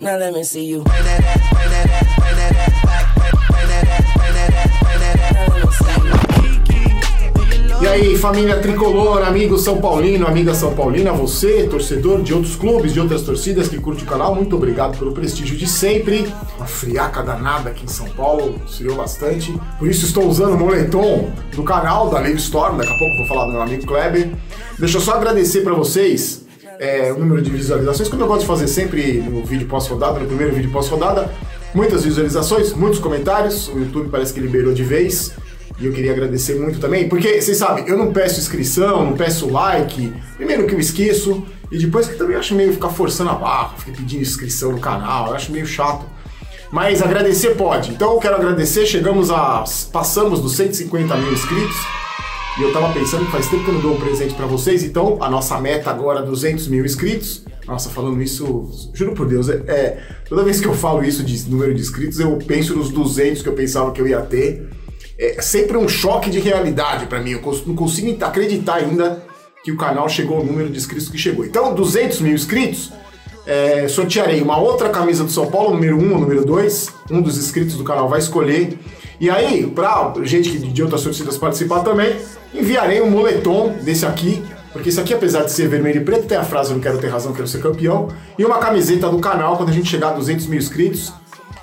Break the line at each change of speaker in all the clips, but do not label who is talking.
Now let me see you.
E aí, família tricolor, amigo São Paulino, amiga São Paulina, você, torcedor de outros clubes, de outras torcidas que curte o canal, muito obrigado pelo prestígio de sempre. Uma friaca danada aqui em São Paulo, esfriou bastante. Por isso estou usando o moletom do canal da Live Storm, daqui a pouco vou falar do meu amigo Kleber. Deixa eu só agradecer para vocês é, o número de visualizações, como eu gosto de fazer sempre no vídeo pós-rodada, no primeiro vídeo pós-rodada. Muitas visualizações, muitos comentários, o YouTube parece que liberou de vez. E eu queria agradecer muito também, porque vocês sabem, eu não peço inscrição, não peço like, primeiro que eu esqueço, e depois que também acho meio ficar forçando a barra, ficar pedindo inscrição no canal, eu acho meio chato. Mas agradecer pode. Então eu quero agradecer, chegamos a. passamos dos 150 mil inscritos. E eu tava pensando que faz tempo que eu não dou um presente para vocês, então a nossa meta agora é 200 mil inscritos. Nossa, falando isso, juro por Deus, é, é, toda vez que eu falo isso de número de inscritos, eu penso nos 200 que eu pensava que eu ia ter é sempre um choque de realidade para mim. Eu não consigo acreditar ainda que o canal chegou ao número de inscritos que chegou. Então, 200 mil inscritos, é, sortearei uma outra camisa do São Paulo, número 1 ou número 2. Um dos inscritos do canal vai escolher. E aí, pra gente de outras torcidas participar também, enviarei um moletom desse aqui. Porque esse aqui, apesar de ser vermelho e preto, tem a frase Eu não quero ter razão, quero ser campeão. E uma camiseta do canal quando a gente chegar a 200 mil inscritos.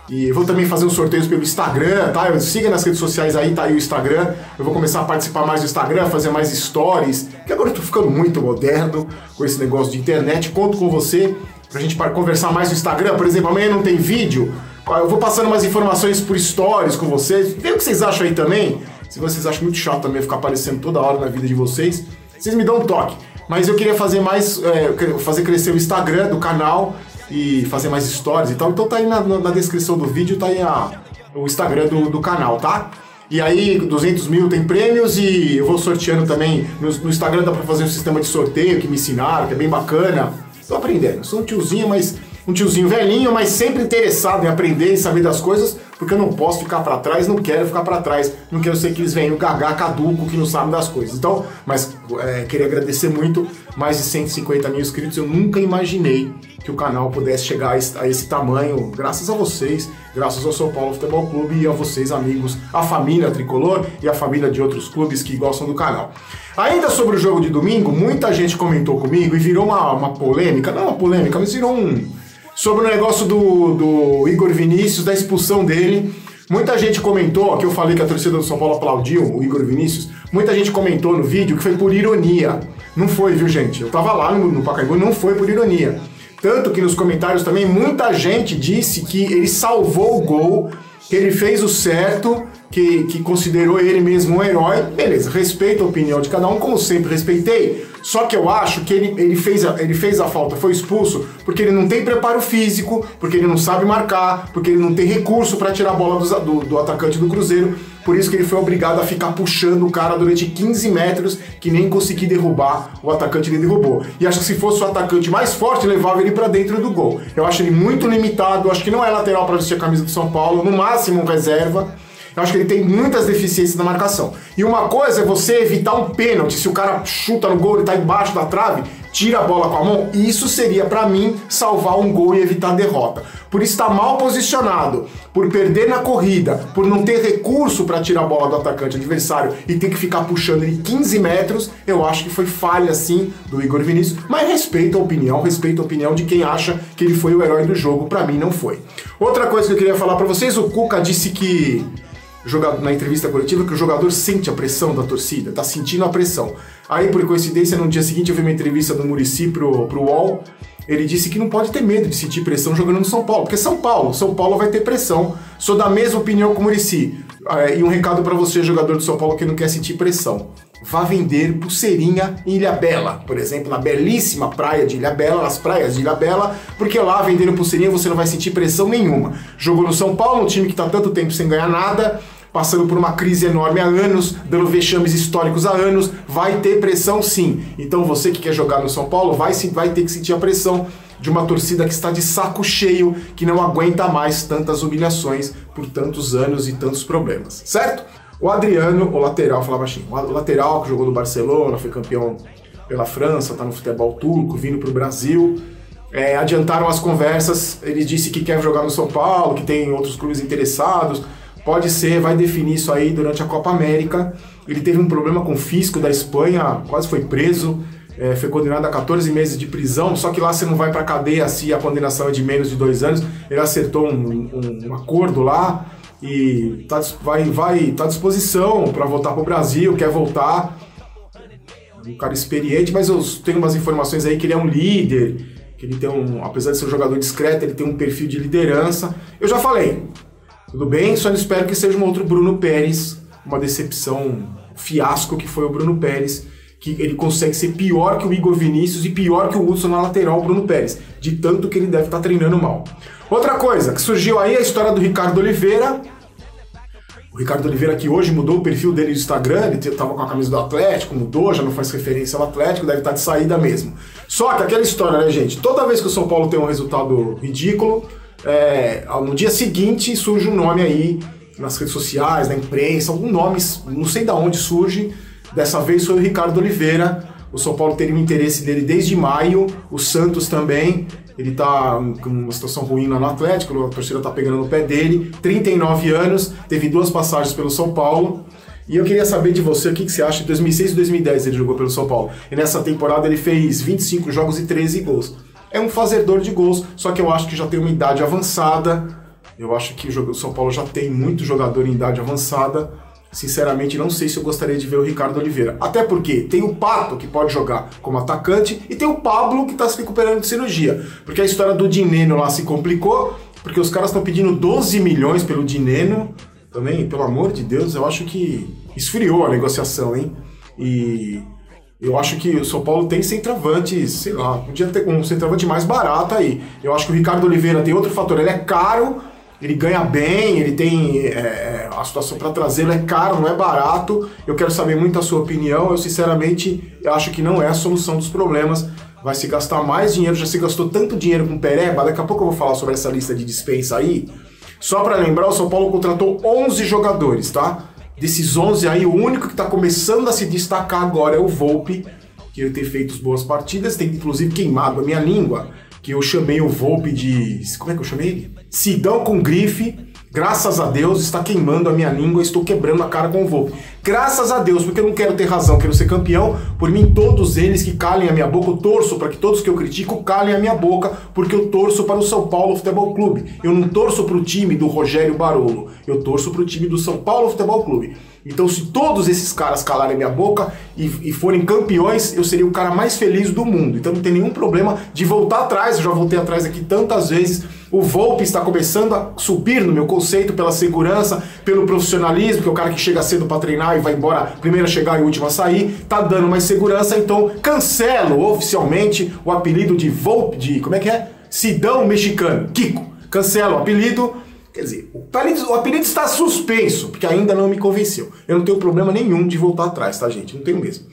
E vou também fazer uns sorteios pelo Instagram, tá? Siga nas redes sociais aí, tá aí o Instagram. Eu vou começar a participar mais do Instagram, fazer mais stories. Que agora eu tô ficando muito moderno com esse negócio de internet. Conto com você pra gente conversar mais no Instagram. Por exemplo, amanhã não tem vídeo. Eu vou passando umas informações por stories com vocês. Vê o que vocês acham aí também. Se vocês acham muito chato também ficar aparecendo toda hora na vida de vocês, vocês me dão um toque. Mas eu queria fazer mais, é, fazer crescer o Instagram do canal e fazer mais stories e tal. Então tá aí na, na descrição do vídeo, tá aí a, o Instagram do, do canal, tá? E aí, 200 mil tem prêmios e eu vou sorteando também. No, no, Instagram dá pra fazer um sistema de sorteio que me ensinaram, que é bem bacana. Tô aprendendo. Sou um tiozinho, mas um tiozinho velhinho, mas sempre interessado em aprender e saber das coisas, porque eu não posso ficar para trás, não quero ficar para trás, não quero ser que eles venham gagar caduco que não sabem das coisas. Então, mas é, queria agradecer muito, mais de 150 mil inscritos, eu nunca imaginei que o canal pudesse chegar a esse, a esse tamanho, graças a vocês, graças ao São Paulo Futebol Clube e a vocês, amigos, a família tricolor e a família de outros clubes que gostam do canal. Ainda sobre o jogo de domingo, muita gente comentou comigo e virou uma, uma polêmica, não uma polêmica, mas virou um. Sobre o negócio do, do Igor Vinícius, da expulsão dele. Muita gente comentou, que eu falei que a torcida do São Paulo aplaudiu o Igor Vinícius, muita gente comentou no vídeo que foi por ironia. Não foi, viu, gente? Eu tava lá no, no Pacaembu, não foi por ironia. Tanto que nos comentários também muita gente disse que ele salvou o gol, que ele fez o certo, que, que considerou ele mesmo um herói. Beleza, respeito a opinião de cada um, como sempre respeitei. Só que eu acho que ele, ele, fez a, ele fez a falta, foi expulso, porque ele não tem preparo físico, porque ele não sabe marcar, porque ele não tem recurso para tirar a bola do, do, do atacante do Cruzeiro. Por isso que ele foi obrigado a ficar puxando o cara durante 15 metros, que nem conseguir derrubar o atacante ele derrubou. E acho que se fosse o atacante mais forte, levava ele para dentro do gol. Eu acho ele muito limitado, acho que não é lateral para vestir a camisa do São Paulo, no máximo reserva. Eu acho que ele tem muitas deficiências na marcação. E uma coisa é você evitar um pênalti. Se o cara chuta no gol, ele tá embaixo da trave, tira a bola com a mão. Isso seria, para mim, salvar um gol e evitar a derrota. Por estar mal posicionado, por perder na corrida, por não ter recurso para tirar a bola do atacante adversário e ter que ficar puxando ele 15 metros, eu acho que foi falha sim do Igor Vinícius. Mas respeito a opinião, respeito a opinião de quem acha que ele foi o herói do jogo. Para mim, não foi. Outra coisa que eu queria falar para vocês: o Cuca disse que na entrevista coletiva que o jogador sente a pressão da torcida, tá sentindo a pressão. Aí, por coincidência, no dia seguinte eu vi uma entrevista do Murici pro, pro UOL, ele disse que não pode ter medo de sentir pressão jogando no São Paulo, porque São Paulo, São Paulo vai ter pressão. Sou da mesma opinião com o Murici. É, e um recado para você, jogador de São Paulo que não quer sentir pressão. Vá vender pulseirinha em Ilha Bela, por exemplo, na belíssima praia de Ilha Bela, nas praias de Ilha Bela, porque lá vendendo pulseirinha você não vai sentir pressão nenhuma. Jogou no São Paulo, um time que está tanto tempo sem ganhar nada, passando por uma crise enorme há anos, dando vexames históricos há anos, vai ter pressão sim. Então você que quer jogar no São Paulo vai, vai ter que sentir a pressão de uma torcida que está de saco cheio, que não aguenta mais tantas humilhações por tantos anos e tantos problemas, certo? O Adriano, o lateral, falava assim, o lateral que jogou no Barcelona, foi campeão pela França, tá no futebol turco, vindo para o Brasil, é, adiantaram as conversas. Ele disse que quer jogar no São Paulo, que tem outros clubes interessados. Pode ser, vai definir isso aí durante a Copa América. Ele teve um problema com o fisco da Espanha, quase foi preso. É, foi condenado a 14 meses de prisão, só que lá você não vai para cadeia se a condenação é de menos de dois anos. Ele acertou um, um, um acordo lá e tá, vai, vai, tá à disposição para voltar para o Brasil, quer voltar. Um cara experiente, mas eu tenho umas informações aí que ele é um líder, que ele tem um, apesar de ser um jogador discreto, ele tem um perfil de liderança. Eu já falei, tudo bem, só espero que seja um outro Bruno Pérez, uma decepção, um fiasco que foi o Bruno Pérez, que ele consegue ser pior que o Igor Vinícius e pior que o Hudson na lateral, o Bruno Pérez, de tanto que ele deve estar tá treinando mal. Outra coisa que surgiu aí é a história do Ricardo Oliveira. O Ricardo Oliveira que hoje mudou o perfil dele no Instagram, ele estava com a camisa do Atlético, mudou, já não faz referência ao Atlético, deve estar tá de saída mesmo. Só que aquela história, né, gente? Toda vez que o São Paulo tem um resultado ridículo, é, no dia seguinte surge um nome aí nas redes sociais, na imprensa, algum nome, não sei de onde surge. Dessa vez foi o Ricardo Oliveira. O São Paulo teria um interesse dele desde maio, o Santos também. Ele tá com uma situação ruim lá no Atlético, a torcida tá pegando no pé dele. 39 anos, teve duas passagens pelo São Paulo. E eu queria saber de você o que, que você acha. Em 2006 e 2010 ele jogou pelo São Paulo. E nessa temporada ele fez 25 jogos e 13 gols é um fazedor de gols, só que eu acho que já tem uma idade avançada. Eu acho que o São Paulo já tem muito jogador em idade avançada. Sinceramente, não sei se eu gostaria de ver o Ricardo Oliveira. Até porque tem o Pato, que pode jogar como atacante, e tem o Pablo, que está se recuperando de cirurgia. Porque a história do Dineno lá se complicou, porque os caras estão pedindo 12 milhões pelo Dineno. Também, pelo amor de Deus, eu acho que esfriou a negociação, hein? E eu acho que o São Paulo tem centroavante, sei lá, podia ter um centroavante mais barato aí. Eu acho que o Ricardo Oliveira tem outro fator, ele é caro, ele ganha bem, ele tem é, a situação para trazê-lo é caro, não é barato. Eu quero saber muito a sua opinião. Eu sinceramente acho que não é a solução dos problemas. Vai se gastar mais dinheiro, já se gastou tanto dinheiro com Pereba. Daqui a pouco eu vou falar sobre essa lista de dispensa aí. Só para lembrar, o São Paulo contratou 11 jogadores, tá? Desses 11 aí, o único que está começando a se destacar agora é o Volpe, que tem feito boas partidas, tem inclusive queimado a minha língua, que eu chamei o Volpe de. Como é que eu chamei ele? Sidão com grife. Graças a Deus está queimando a minha língua, estou quebrando a cara com o Volpe. Graças a Deus, porque eu não quero ter razão, quero ser campeão. Por mim, todos eles que calem a minha boca, eu torço para que todos que eu critico calem a minha boca, porque eu torço para o São Paulo Futebol Clube. Eu não torço para o time do Rogério Barolo, eu torço para o time do São Paulo Futebol Clube. Então, se todos esses caras calarem minha boca e, e, forem campeões, eu seria o cara mais feliz do mundo. Então, não tem nenhum problema de voltar atrás. Eu já voltei atrás aqui tantas vezes. O Volpe está começando a subir no meu conceito pela segurança, pelo profissionalismo, que é o cara que chega cedo para treinar e vai embora, primeiro a chegar e último a sair. Tá dando mais segurança, então cancelo oficialmente o apelido de Volpe, de como é que é? Sidão Mexicano, Kiko. Cancelo o apelido Quer dizer, o apelido, o apelido está suspenso, porque ainda não me convenceu. Eu não tenho problema nenhum de voltar atrás, tá, gente? Não tenho mesmo.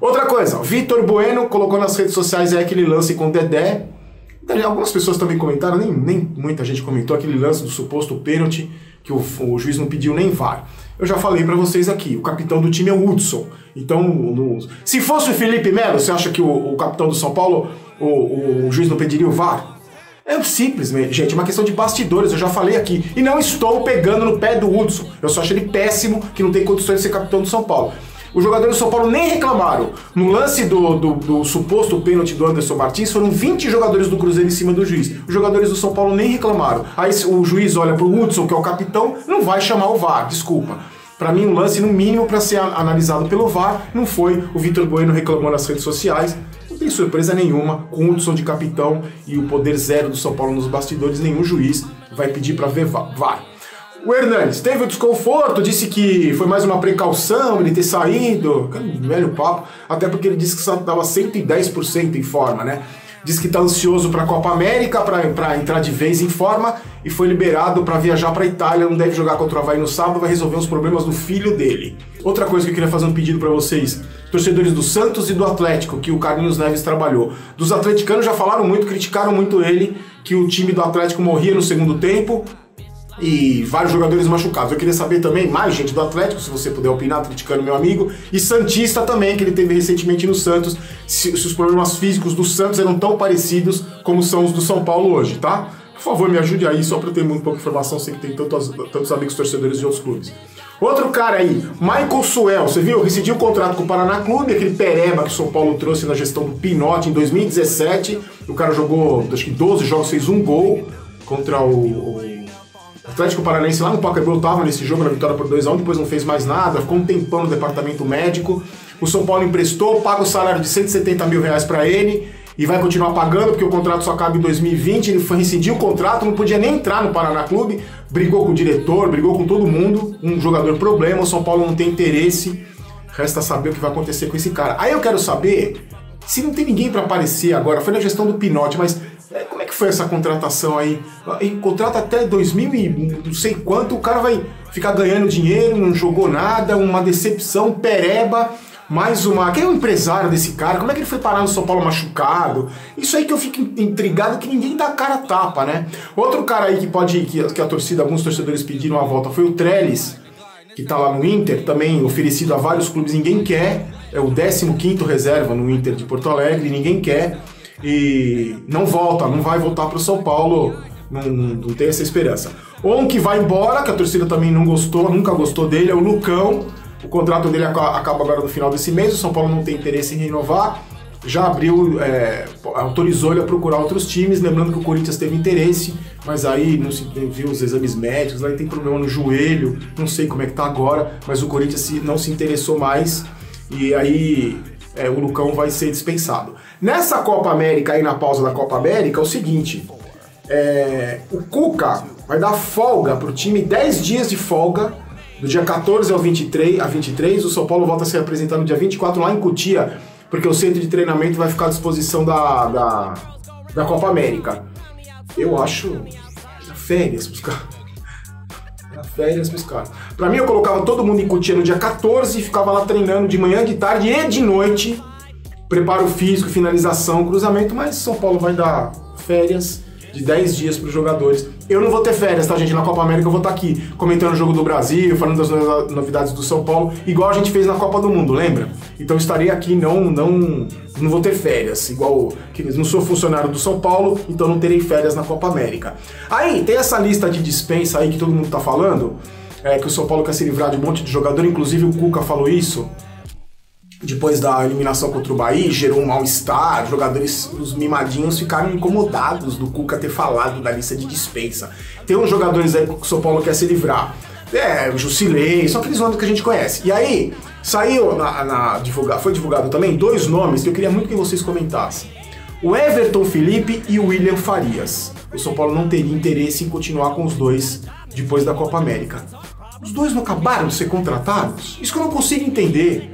Outra coisa, Vitor Bueno colocou nas redes sociais é aquele lance com o Dedé. Algumas pessoas também comentaram, nem, nem muita gente comentou aquele lance do suposto pênalti que o, o juiz não pediu nem VAR. Eu já falei para vocês aqui, o capitão do time é o Hudson. Então, no, se fosse o Felipe Melo, você acha que o, o capitão do São Paulo, o, o juiz não pediria o VAR? É simplesmente, gente, é uma questão de bastidores, eu já falei aqui. E não estou pegando no pé do Hudson. Eu só acho ele péssimo, que não tem condições de ser capitão do São Paulo. Os jogadores do São Paulo nem reclamaram. No lance do, do, do, suposto pênalti do Anderson Martins, foram 20 jogadores do Cruzeiro em cima do juiz. Os jogadores do São Paulo nem reclamaram. Aí o juiz olha pro Hudson, que é o capitão, não vai chamar o VAR, desculpa. Para mim, um lance, no mínimo, para ser analisado pelo VAR, não foi. O Vitor Bueno reclamou nas redes sociais tem surpresa nenhuma, com o Hudson de capitão e o poder zero do São Paulo nos bastidores, nenhum juiz vai pedir para ver VAR. O Hernandes teve o desconforto, disse que foi mais uma precaução ele ter saído, velho papo, até porque ele disse que estava 110% em forma, né? Diz que está ansioso para a Copa América, para entrar de vez em forma, e foi liberado para viajar para Itália. Não deve jogar contra o Havaí no sábado, vai resolver os problemas do filho dele. Outra coisa que eu queria fazer um pedido para vocês: torcedores do Santos e do Atlético, que o Carlinhos Neves trabalhou. Dos atleticanos já falaram muito, criticaram muito ele, que o time do Atlético morria no segundo tempo. E vários jogadores machucados. Eu queria saber também, mais gente do Atlético, se você puder opinar, criticando meu amigo, e Santista também, que ele teve recentemente no Santos, se, se os problemas físicos do Santos eram tão parecidos como são os do São Paulo hoje, tá? Por favor, me ajude aí, só para eu ter muito pouca informação, sei que tem tantos, tantos amigos torcedores de outros clubes. Outro cara aí, Michael Suel, você viu? Rescindiu o contrato com o Paraná Clube, aquele pereba que o São Paulo trouxe na gestão do Pinote em 2017. O cara jogou, acho que 12 jogos, fez um gol contra o, o Atlético Paranaense lá no Pacaembu tava nesse jogo na vitória por 2 a 1 depois não fez mais nada, ficou um tempão no departamento médico. O São Paulo emprestou, paga o salário de 170 mil reais para ele e vai continuar pagando porque o contrato só acaba em 2020. Ele foi rescindir o contrato, não podia nem entrar no Paraná Clube, brigou com o diretor, brigou com todo mundo. Um jogador problema, o São Paulo não tem interesse. Resta saber o que vai acontecer com esse cara. Aí eu quero saber se não tem ninguém para aparecer agora. Foi na gestão do Pinote, mas é, como é que foi essa contratação aí? E contrata até 2000 e não sei quanto, o cara vai ficar ganhando dinheiro, não jogou nada, uma decepção, pereba mais uma. Quem é o empresário desse cara? Como é que ele foi parar no São Paulo machucado? Isso aí que eu fico intrigado que ninguém dá cara tapa, né? Outro cara aí que pode. que, que a torcida, alguns torcedores pediram a volta foi o Trellis, que tá lá no Inter, também oferecido a vários clubes, ninguém quer. É o 15 reserva no Inter de Porto Alegre, ninguém quer. E não volta, não vai voltar para o São Paulo. Não, não tem essa esperança. Ou um que vai embora, que a torcida também não gostou, nunca gostou dele, é o Lucão o contrato dele acaba agora no final desse mês, o São Paulo não tem interesse em renovar. Já abriu, é, autorizou ele a procurar outros times, lembrando que o Corinthians teve interesse, mas aí não se viu os exames médicos, ele tem problema no joelho, não sei como é que tá agora, mas o Corinthians não se interessou mais e aí é, o Lucão vai ser dispensado. Nessa Copa América, aí na pausa da Copa América, é o seguinte: é, o Cuca vai dar folga pro time, 10 dias de folga do dia 14 ao 23, a 23, o São Paulo volta a se apresentar no dia 24 lá em Cutia, porque o centro de treinamento vai ficar à disposição da, da, da Copa América. Eu acho férias pros caras. Férias pros caras. Pra mim, eu colocava todo mundo em Cutia no dia 14 e ficava lá treinando de manhã, de tarde e de noite. Preparo físico, finalização, cruzamento, mas São Paulo vai dar férias de 10 dias para os jogadores. Eu não vou ter férias, tá, gente? Na Copa América eu vou estar tá aqui comentando o jogo do Brasil, falando das novidades do São Paulo, igual a gente fez na Copa do Mundo, lembra? Então estarei aqui, não, não, não vou ter férias, igual que não sou funcionário do São Paulo, então não terei férias na Copa América. Aí tem essa lista de dispensa aí que todo mundo tá falando, é, que o São Paulo quer se livrar de um monte de jogador, inclusive o Cuca falou isso depois da eliminação contra o Bahia, gerou um mal-estar, jogadores, os mimadinhos ficaram incomodados do Cuca ter falado da lista de dispensa. Tem uns jogadores aí que o São Paulo quer se livrar. É, o Jusilei, são aqueles nomes que a gente conhece. E aí, saiu na, na divulga, foi divulgado também dois nomes que eu queria muito que vocês comentassem. O Everton Felipe e o William Farias. O São Paulo não teria interesse em continuar com os dois depois da Copa América. Os dois não acabaram de ser contratados? Isso que eu não consigo entender.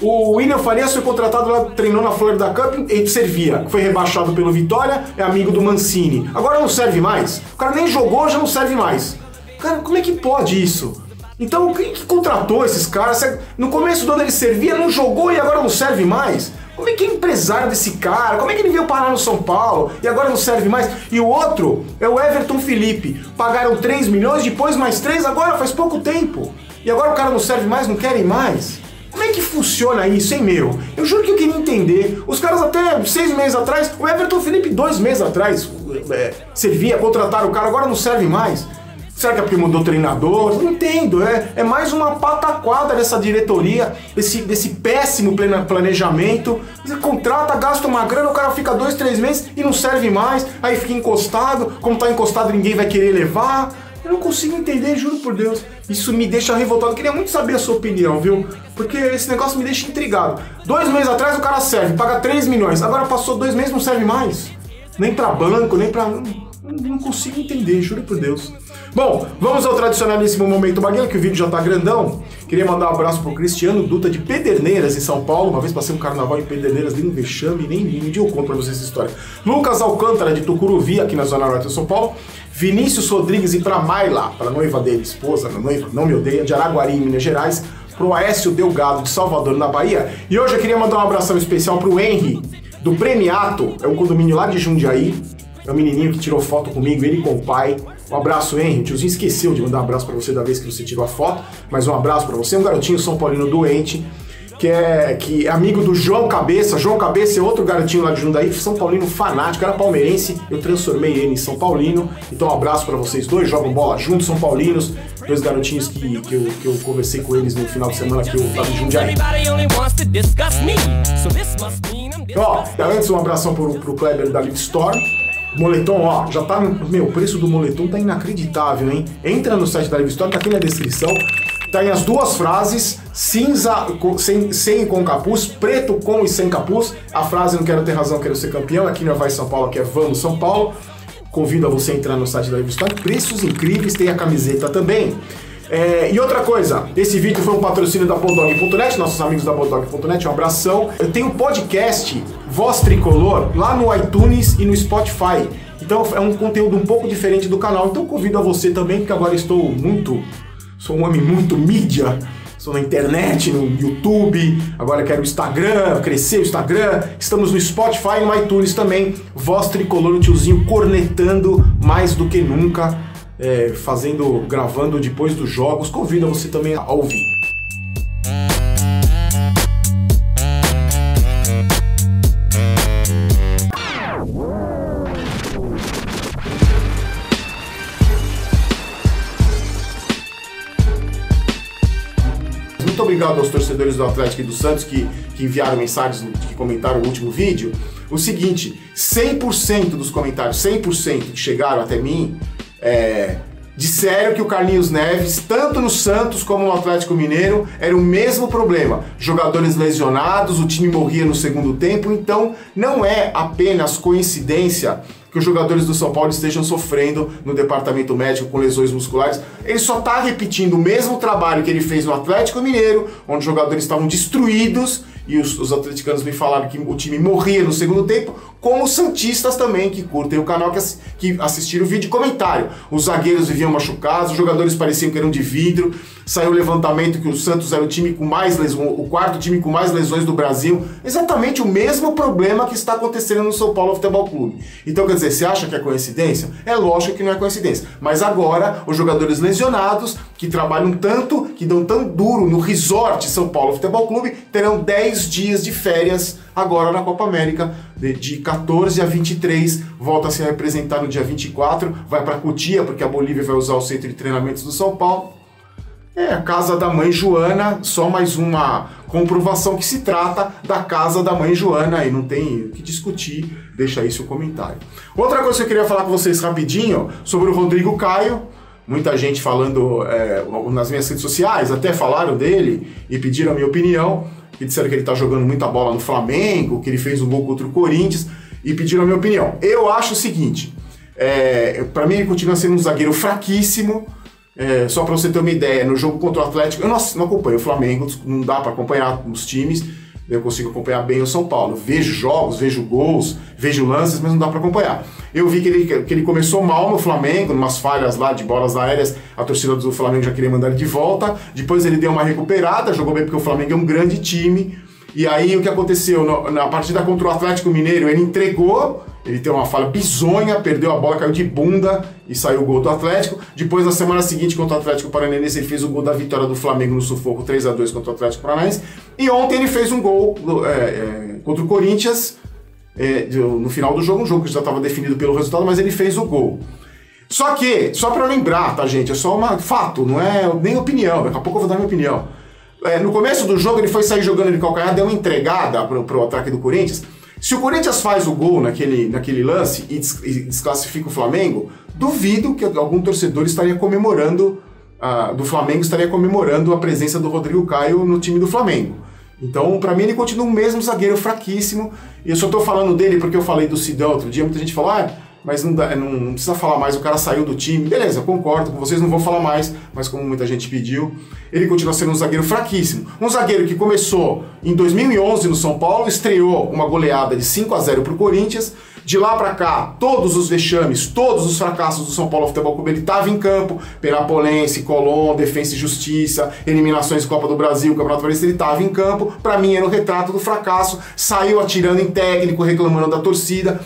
O William Farias foi contratado lá, treinou na Florida Cup e servia. Foi rebaixado pelo Vitória, é amigo do Mancini. Agora não serve mais. O cara nem jogou, já não serve mais. Cara, como é que pode isso? Então, quem que contratou esses caras? No começo do ano ele servia, não jogou e agora não serve mais? Como é que é empresário desse cara? Como é que ele veio parar no São Paulo e agora não serve mais? E o outro é o Everton Felipe. Pagaram 3 milhões, depois mais 3, agora faz pouco tempo. E agora o cara não serve mais, não querem mais? Como é que funciona isso, hein, meu? Eu juro que eu queria entender. Os caras até seis meses atrás, o Everton Felipe dois meses atrás é, servia, contrataram o cara, agora não serve mais. Será que é porque mudou treinador? Não entendo. É, é mais uma pataquada dessa diretoria, desse, desse péssimo planejamento. Você contrata, gasta uma grana, o cara fica dois, três meses e não serve mais. Aí fica encostado. Como tá encostado, ninguém vai querer levar. Eu não consigo entender, juro por Deus. Isso me deixa revoltado. Eu queria muito saber a sua opinião, viu? Porque esse negócio me deixa intrigado. Dois meses atrás o cara serve, paga 3 milhões. Agora passou dois meses não serve mais. Nem pra banco, nem pra. Não consigo entender, juro por Deus. Bom, vamos ao tradicionalíssimo momento Bagueira, que o vídeo já tá grandão. Queria mandar um abraço pro Cristiano Duta de Pederneiras, em São Paulo. Uma vez passei um carnaval em Pederneiras, nem um vexame, nem um dia eu conto pra vocês essa história. Lucas Alcântara, de Tucuruvi, aqui na Zona Norte de São Paulo. Vinícius Rodrigues e para Maila, para noiva dele, esposa, noiva, não me odeia, de Araguari, Minas Gerais, pro Aécio Delgado de Salvador, na Bahia. E hoje eu queria mandar um abração especial pro Henry, do Premiato, é um condomínio lá de Jundiaí, é o menininho que tirou foto comigo, ele com o pai. Um abraço, Henry. O tiozinho esqueceu de mandar um abraço pra você da vez que você tirou a foto, mas um abraço pra você. Um garotinho São Paulino doente, que é, que é amigo do João Cabeça. João Cabeça é outro garotinho lá de Jundaí, São Paulino fanático, era palmeirense. Eu transformei ele em São Paulino. Então, um abraço pra vocês dois. Jogam bola juntos, São Paulinos. Dois garotinhos que, que, eu, que eu conversei com eles no final de semana que eu tava em Jundiaí. Ó, antes um abração pro, pro Kleber da Live Store. Moletom, ó, já tá. Meu, o preço do moletom tá inacreditável, hein? Entra no site da Live Store, tá aqui na descrição. Tá em as duas frases, cinza com- sem, sem e com capuz, preto com e sem capuz. A frase não quero ter razão, quero ser campeão. Aqui não vai São Paulo, aqui é Vamos São Paulo. Convido a você a entrar no site da Store. Preços incríveis, tem a camiseta também. É, e outra coisa, esse vídeo foi um patrocínio da Bulldog.net, nossos amigos da Bulldog.net, um abração. Eu tenho podcast Voz Tricolor lá no iTunes e no Spotify. Então é um conteúdo um pouco diferente do canal. Então convido a você também, porque agora estou muito. Sou um homem muito mídia. Estou na internet, no YouTube, agora quero o Instagram, crescer o Instagram. Estamos no Spotify e no iTunes também. Voz Tricolor, o tiozinho cornetando mais do que nunca é, fazendo, gravando depois dos jogos. Convido você também a ouvir. Torcedores do Atlético e do Santos que, que enviaram mensagens, que comentaram o último vídeo. O seguinte, 100% dos comentários, 100% que chegaram até mim, é, disseram que o Carlinhos Neves, tanto no Santos como no Atlético Mineiro, era o mesmo problema. Jogadores lesionados, o time morria no segundo tempo, então não é apenas coincidência que os jogadores do São Paulo estejam sofrendo no departamento médico com lesões musculares. Ele só está repetindo o mesmo trabalho que ele fez no Atlético Mineiro, onde os jogadores estavam destruídos e os, os atleticanos me falaram que o time morria no segundo tempo, como os santistas também que curtem o canal, que, que assistiram o vídeo comentário. Os zagueiros viviam machucados, os jogadores pareciam que eram de vidro. Saiu o levantamento que o Santos era o time com mais lesões, o quarto time com mais lesões do Brasil. Exatamente o mesmo problema que está acontecendo no São Paulo Futebol Clube. Então, quer dizer, você acha que é coincidência? É lógico que não é coincidência. Mas agora, os jogadores lesionados, que trabalham tanto, que dão tão duro no resort São Paulo Futebol Clube, terão 10 dias de férias agora na Copa América, de, de 14 a 23, volta a se representar no dia 24, vai para Cotia, porque a Bolívia vai usar o centro de treinamentos do São Paulo. É a casa da mãe Joana, só mais uma comprovação que se trata da casa da mãe Joana e não tem o que discutir, deixa aí seu comentário. Outra coisa que eu queria falar com vocês rapidinho sobre o Rodrigo Caio. Muita gente falando é, nas minhas redes sociais, até falaram dele e pediram a minha opinião. E disseram que ele tá jogando muita bola no Flamengo, que ele fez um gol contra o Corinthians e pediram a minha opinião. Eu acho o seguinte: é, para mim ele continua sendo um zagueiro fraquíssimo. É, só para você ter uma ideia, no jogo contra o Atlético, eu não, não acompanho o Flamengo, não dá para acompanhar os times, eu consigo acompanhar bem o São Paulo. Vejo jogos, vejo gols, vejo lances, mas não dá para acompanhar. Eu vi que ele, que ele começou mal no Flamengo, umas falhas lá de bolas aéreas, a torcida do Flamengo já queria mandar ele de volta. Depois ele deu uma recuperada, jogou bem porque o Flamengo é um grande time. E aí o que aconteceu? Na partida contra o Atlético Mineiro, ele entregou, ele teve uma falha bizonha, perdeu a bola, caiu de bunda e saiu o gol do Atlético. Depois, na semana seguinte, contra o Atlético Paranaense, ele fez o gol da vitória do Flamengo no sufoco 3 a 2 contra o Atlético Paranaense. E ontem ele fez um gol é, é, contra o Corinthians é, no final do jogo, um jogo que já estava definido pelo resultado, mas ele fez o gol. Só que, só para lembrar, tá, gente? É só um fato, não é nem opinião. Daqui a pouco eu vou dar minha opinião. É, no começo do jogo, ele foi sair jogando de calcanhar, deu uma entregada pro, pro ataque do Corinthians. Se o Corinthians faz o gol naquele, naquele lance e, des- desclassifica o Flamengo, duvido que algum torcedor estaria comemorando, ah, do Flamengo estaria comemorando a presença do Rodrigo Caio no time do Flamengo. Então, pra mim, ele continua o mesmo zagueiro fraquíssimo. E eu só tô falando dele porque eu falei do Sidão outro dia. Muita gente falou, ah, mas não, dá- não- não precisa falar mais, o cara saiu do time. Beleza, concordo com vocês, não vou falar mais, mas como muita gente pediu, ele continua sendo um zagueiro fraquíssimo. Um zagueiro que começou em 2011 no São Paulo, estreou uma goleada de 5 a 0 pro Corinthians. De lá pra cá, todos os vexames, todos os fracassos do São Paulo Futebol Clube, ele estava em campo. Penapolense, Colón, Defensa e Justiça, eliminações Copa do Brasil, Campeonato Paulista, ele estava em campo. Pra mim era o retrato do fracasso. Saiu atirando em técnico, reclamando da torcida.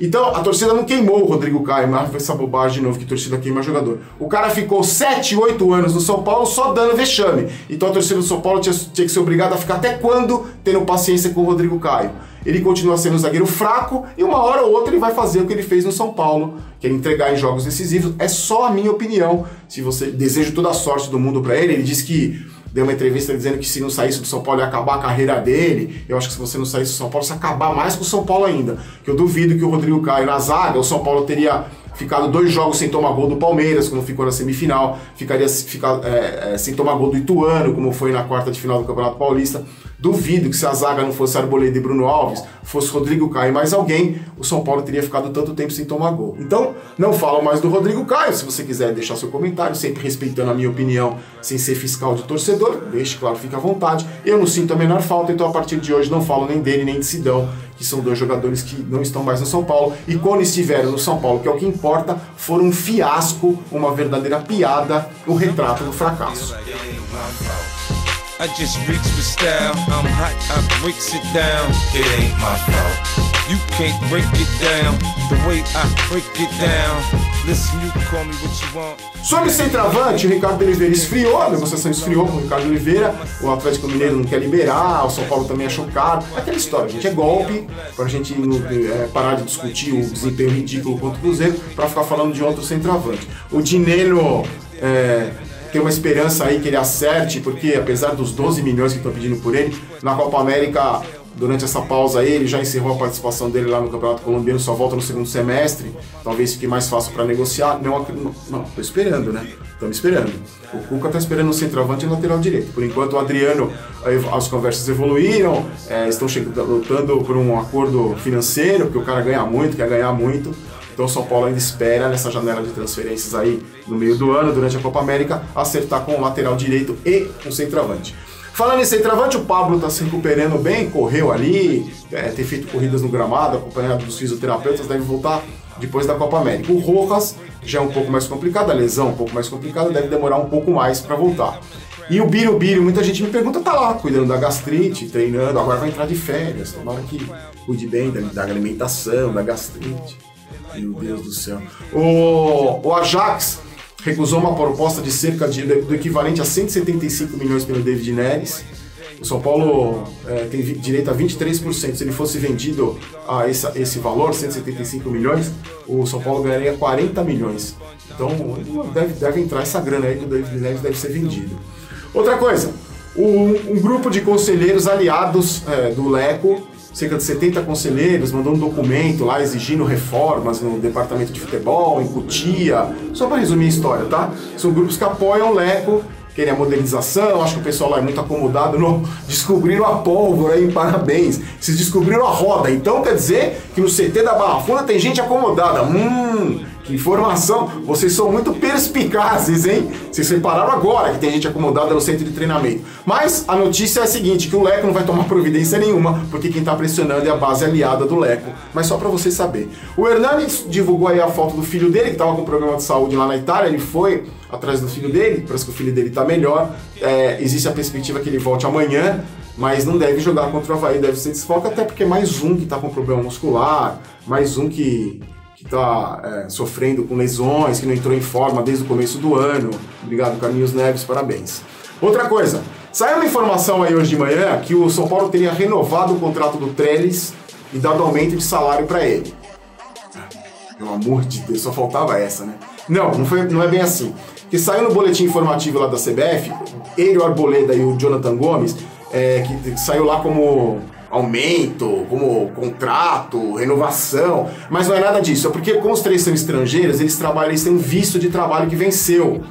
Então, a torcida não queimou o Rodrigo Caio, mas foi essa bobagem de novo que a torcida queima jogador. O cara ficou 7, 8 anos no São Paulo só dando vexame. Então a torcida do São Paulo tinha, tinha que ser obrigada a ficar até quando tendo paciência com o Rodrigo Caio. Ele continua sendo um zagueiro fraco e uma hora ou outra ele vai fazer o que ele fez no São Paulo, que é entregar em jogos decisivos. É só a minha opinião. Se você deseja toda a sorte do mundo para ele, ele diz que deu uma entrevista dizendo que se não saísse do São Paulo ia acabar a carreira dele. Eu acho que se você não saísse do São Paulo, você acabar mais com o São Paulo ainda. Que eu duvido que o Rodrigo Caio na zaga, o São Paulo teria ficado dois jogos sem tomar gol do Palmeiras, como ficou na semifinal, ficaria ficar, é, é, sem tomar gol do Ituano, como foi na quarta de final do Campeonato Paulista. Duvido que se a zaga não fosse Arboleda e Bruno Alves, fosse Rodrigo Caio e mais alguém, o São Paulo teria ficado tanto tempo sem tomar gol. Então, não falo mais do Rodrigo Caio. Se você quiser deixar seu comentário, sempre respeitando a minha opinião, sem ser fiscal de torcedor, deixe, claro, fique à vontade. Eu não sinto a menor falta, então a partir de hoje não falo nem dele nem de Sidão, que são dois jogadores que não estão mais no São Paulo. E quando estiveram no São Paulo, que é o que importa, foram um fiasco, uma verdadeira piada, o retrato do fracasso.
I just reach style. I'm hot, I breaks it down. It ain't my fault. You can't break it down the way I break it down. Listen, you call me what you want.
Sobre centroavante, o Ricardo Oliveira esfriou, a negociação esfriou com o Ricardo Oliveira, o Atlético Mineiro não quer liberar, o São Paulo também achou caro. Aquela história, gente, é golpe, pra gente é, parar de discutir o desempenho ridículo contra o Cruzeiro, pra ficar falando de outro centroavante. O Dineno é, tem uma esperança aí que ele acerte, porque apesar dos 12 milhões que estão pedindo por ele, na Copa América, durante essa pausa aí, ele já encerrou a participação dele lá no Campeonato Colombiano, só volta no segundo semestre. Talvez fique mais fácil para negociar. Não, não, tô esperando, né? Estamos esperando. O Cuca tá esperando o centroavante e lateral direito. Por enquanto, o Adriano, as conversas evoluíram, é, estão chegando, lutando por um acordo financeiro, porque o cara ganha muito, quer ganhar muito. Então o São Paulo ainda espera nessa janela de transferências aí no meio do ano, durante a Copa América, acertar com o lateral direito e o centroavante. Falando em centroavante, o Pablo está se recuperando bem, correu ali, é, tem feito corridas no gramado, acompanhado dos fisioterapeutas, deve voltar depois da Copa América. O Rojas já é um pouco mais complicado, a lesão um pouco mais complicada, deve demorar um pouco mais para voltar. E o Biro, muita gente me pergunta, tá lá, cuidando da gastrite, treinando, agora vai entrar de férias, tomara que cuide bem da, da alimentação, da gastrite. Meu Deus do céu. O, o Ajax recusou uma proposta de cerca de, do equivalente a 175 milhões pelo David Neres. O São Paulo é, tem direito a 23%. Se ele fosse vendido a esse, esse valor, 175 milhões, o São Paulo ganharia 40 milhões. Então deve, deve entrar essa grana aí que o David Neres deve ser vendido. Outra coisa, um, um grupo de conselheiros aliados é, do Leco cerca de 70 conselheiros, mandou um documento lá exigindo reformas no departamento de futebol, em Cutia. Só para resumir a história, tá? São grupos que apoiam o Leco, querem a modernização, acho que o pessoal lá é muito acomodado, no, descobriram a pólvora aí, parabéns. Vocês descobriram a roda, então quer dizer que no CT da Barra Funda tem gente acomodada. Hum, Informação, vocês são muito perspicazes, hein? Vocês repararam agora que tem gente acomodada no centro de treinamento. Mas a notícia é a seguinte, que o Leco não vai tomar providência nenhuma, porque quem está pressionando é a base aliada do Leco. Mas só para vocês saberem. O Hernandes divulgou aí a foto do filho dele, que estava com problema de saúde lá na Itália, ele foi atrás do filho dele, parece que o filho dele está melhor. É, existe a perspectiva que ele volte amanhã, mas não deve jogar contra o Havaí, deve ser desfoque, até porque mais um que está com problema muscular, mais um que que está é, sofrendo com lesões, que não entrou em forma desde o começo do ano. Obrigado, Carlinhos Neves, parabéns. Outra coisa, saiu uma informação aí hoje de manhã que o São Paulo teria renovado o contrato do Trellis e dado aumento de salário para ele. Pelo amor de Deus, só faltava essa, né? Não, não, foi, não é bem assim. Que saiu no boletim informativo lá da CBF, ele, o Arboleda e o Jonathan Gomes, é, que, que saiu lá como aumento, como contrato, renovação, mas não é nada disso. É porque, como os três são estrangeiros, eles trabalham, eles têm um visto de trabalho que venceu.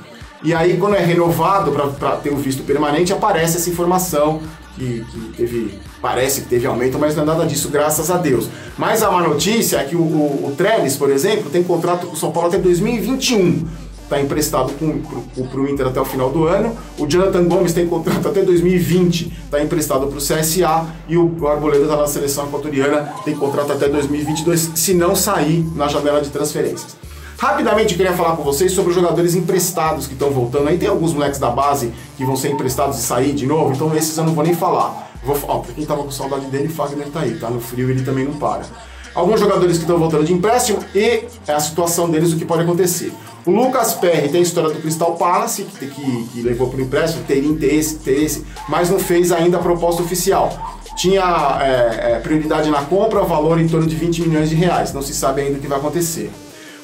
E aí, quando é renovado para ter o visto permanente, aparece essa informação que, que, teve, parece que teve aumento, mas não é nada disso, graças a Deus. Mas a má notícia é que o, o, o Trellis, por exemplo, tem contrato com o São Paulo até 2021 está emprestado para o Inter até o final do ano. O Jonathan Gomes tem contrato até 2020, está emprestado para o CSA. E o Arboleda está na seleção equatoriana, tem contrato até 2022, se não sair na janela de transferências. Rapidamente queria falar com vocês sobre os jogadores emprestados que estão voltando. Aí tem alguns moleques da base que vão ser emprestados e sair de novo, então esses eu não vou nem falar. Vou, ó, quem tava com saudade dele, Fagner tá aí, tá no frio ele também não para. Alguns jogadores que estão voltando de empréstimo e é a situação deles, o que pode acontecer. O Lucas Perry tem a história do Crystal Palace, que, que, que levou para o empréstimo, teria interesse, interesse, mas não fez ainda a proposta oficial. Tinha é, é, prioridade na compra, valor em torno de 20 milhões de reais. Não se sabe ainda o que vai acontecer.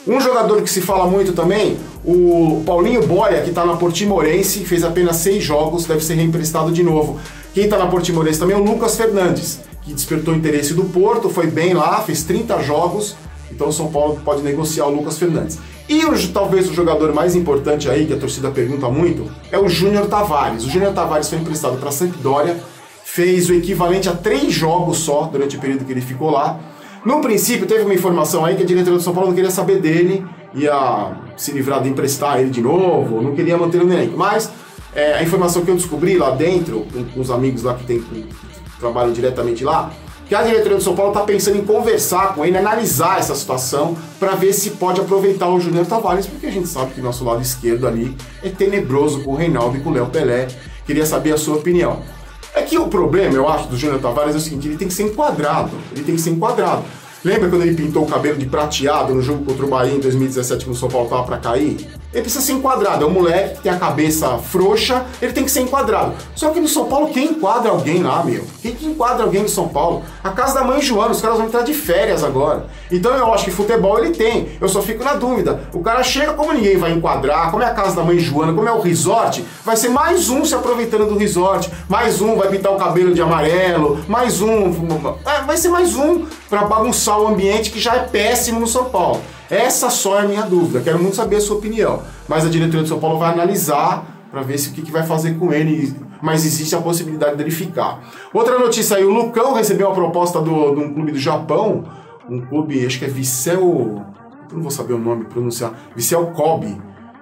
Um jogador que se fala muito também, o Paulinho Boia, que está na Portimorense, fez apenas seis jogos, deve ser reemprestado de novo. Quem está na Portimorense também é o Lucas Fernandes, que despertou o interesse do Porto, foi bem lá, fez 30 jogos, então o São Paulo pode negociar o Lucas Fernandes. E o, talvez o jogador mais importante aí, que a torcida pergunta muito, é o Júnior Tavares. O Júnior Tavares foi emprestado para a Sampdoria, fez o equivalente a três jogos só durante o período que ele ficou lá. No princípio, teve uma informação aí que a diretoria do São Paulo não queria saber dele, ia se livrar de emprestar ele de novo, não queria manter no elenco. Mas é, a informação que eu descobri lá dentro, com, com os amigos lá que, tem, que trabalham diretamente lá, que a diretoria do São Paulo está pensando em conversar com ele, analisar essa situação para ver se pode aproveitar o Júnior Tavares, porque a gente sabe que nosso lado esquerdo ali é tenebroso com o Reinaldo e com o Léo Pelé. Queria saber a sua opinião. É que o problema, eu acho, do Júnior Tavares é o seguinte, ele tem que ser enquadrado. Ele tem que ser enquadrado. Lembra quando ele pintou o cabelo de prateado no jogo contra o Bahia em 2017 quando o São Paulo tava pra cair? Ele precisa ser enquadrado. É um moleque que tem a cabeça frouxa, ele tem que ser enquadrado. Só que no São Paulo, quem enquadra alguém lá, meu? Quem que enquadra alguém no São Paulo? A casa da mãe Joana, os caras vão entrar de férias agora. Então eu acho que futebol ele tem. Eu só fico na dúvida. O cara chega, como ninguém vai enquadrar, como é a casa da mãe Joana, como é o resort, vai ser mais um se aproveitando do resort, mais um vai pintar o cabelo de amarelo, mais um. É, vai ser mais um para bagunçar o ambiente que já é péssimo no São Paulo. Essa só é a minha dúvida. Quero muito saber a sua opinião. Mas a diretoria do São Paulo vai analisar para ver se o que, que vai fazer com ele. Mas existe a possibilidade dele ficar. Outra notícia aí: o Lucão recebeu a proposta do, de um clube do Japão. Um clube, acho que é Vissel. Não vou saber o nome pronunciar. Vissel Kobe.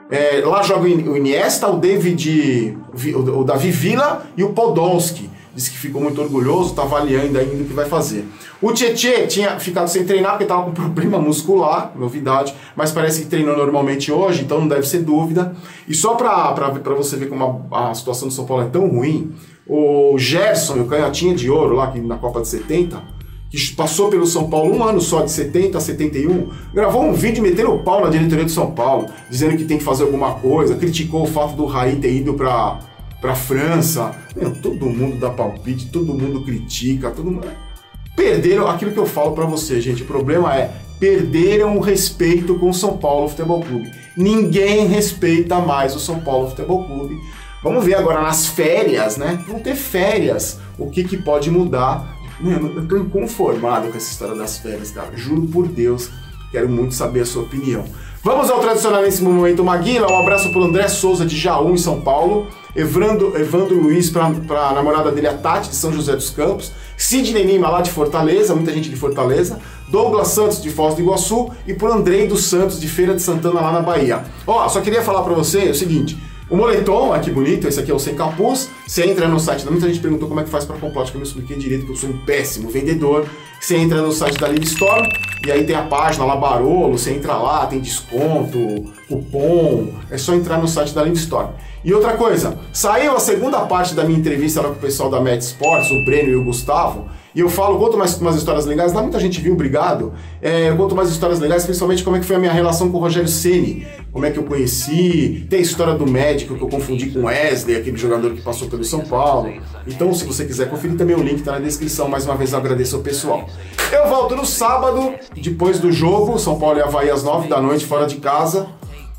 É, lá joga o Iniesta, o David, o Davi Villa e o Podolski disse que ficou muito orgulhoso, está avaliando ainda o que vai fazer. O Tietê tinha ficado sem treinar porque estava com problema muscular, novidade, mas parece que treinou normalmente hoje, então não deve ser dúvida. E só para você ver como a, a, situação do São Paulo é tão ruim, o Gerson, o canhotinha de ouro lá na Copa de 70, que passou pelo São Paulo um ano só, de 70 a 71, gravou um vídeo metendo o pau na diretoria do São Paulo, dizendo que tem que fazer alguma coisa, criticou o fato do Raí ter ido para para França. Meu, todo mundo dá palpite, todo mundo critica, todo mundo. Perderam aquilo que eu falo para você, gente. O problema é perderam o respeito com o São Paulo Futebol Clube. Ninguém respeita mais o São Paulo Futebol Clube. Vamos ver agora nas férias, né? Vão ter férias. O que, que pode mudar? Mano, eu tô inconformado com essa história das férias, cara. Juro por Deus, quero muito saber a sua opinião. Vamos ao tradicional nesse momento Maguila. Um abraço para André Souza de Jaú, em São Paulo. Evandro, Evandro Luiz para a namorada dele, a Tati, de São José dos Campos. Sidney Lima, lá de Fortaleza, muita gente de Fortaleza. Douglas Santos, de Foz do Iguaçu. E por Andrei dos Santos, de Feira de Santana, lá na Bahia. Ó, só queria falar para você o seguinte. O moletom, aqui bonito, esse aqui é o sem capuz. Você entra no site, muita gente perguntou como é que faz para comprar, acho que eu não expliquei direito, que eu sou um péssimo vendedor. Você entra no site da Live Store e aí tem a página lá Barolo, você entra lá, tem desconto, cupom, é só entrar no site da Live Store. E outra coisa, saiu a segunda parte da minha entrevista lá com o pessoal da Met Sports, o Breno e o Gustavo, e eu falo, conto mais umas histórias legais, dá muita gente viu, obrigado. É, eu conto mais histórias legais, principalmente como é que foi a minha relação com o Rogério Ceni, como é que eu conheci, tem a história do médico que eu confundi com Wesley, aquele jogador que passou pelo São Paulo. Então, se você quiser conferir também o link está na descrição. Mais uma vez eu agradeço ao pessoal. Eu volto no sábado, depois do jogo, São Paulo e Havaí às 9 da noite, fora de casa.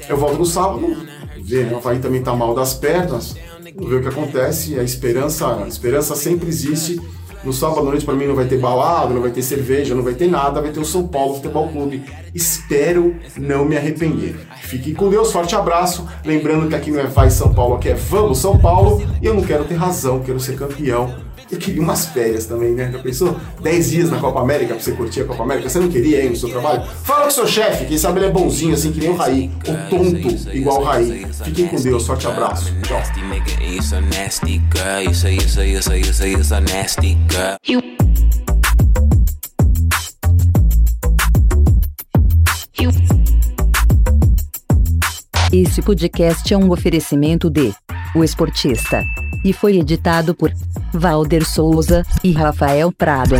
Eu volto no sábado, ver, né? O Havaí também tá mal das pernas. Ver o que acontece. A esperança, a esperança sempre existe. No sábado à noite, para mim, não vai ter balada, não vai ter cerveja, não vai ter nada, vai ter o São Paulo Futebol Clube. Espero não me arrepender. Fiquem com Deus, forte abraço. Lembrando que aqui não é Vai São Paulo, aqui é Vamos São Paulo. E eu não quero ter razão, quero ser campeão. Eu queria umas férias também, né? Já pensou? 10 dias na Copa América pra você curtir a Copa América? Você não queria aí no seu trabalho? Fala com seu chefe, quem sabe ele é bonzinho, assim, que nem o Raí. Ou tonto, igual o Raí. Fiquem com Deus, forte abraço. Tchau.
Esse podcast é um oferecimento de O Esportista e foi editado por Valder Souza e Rafael Prado.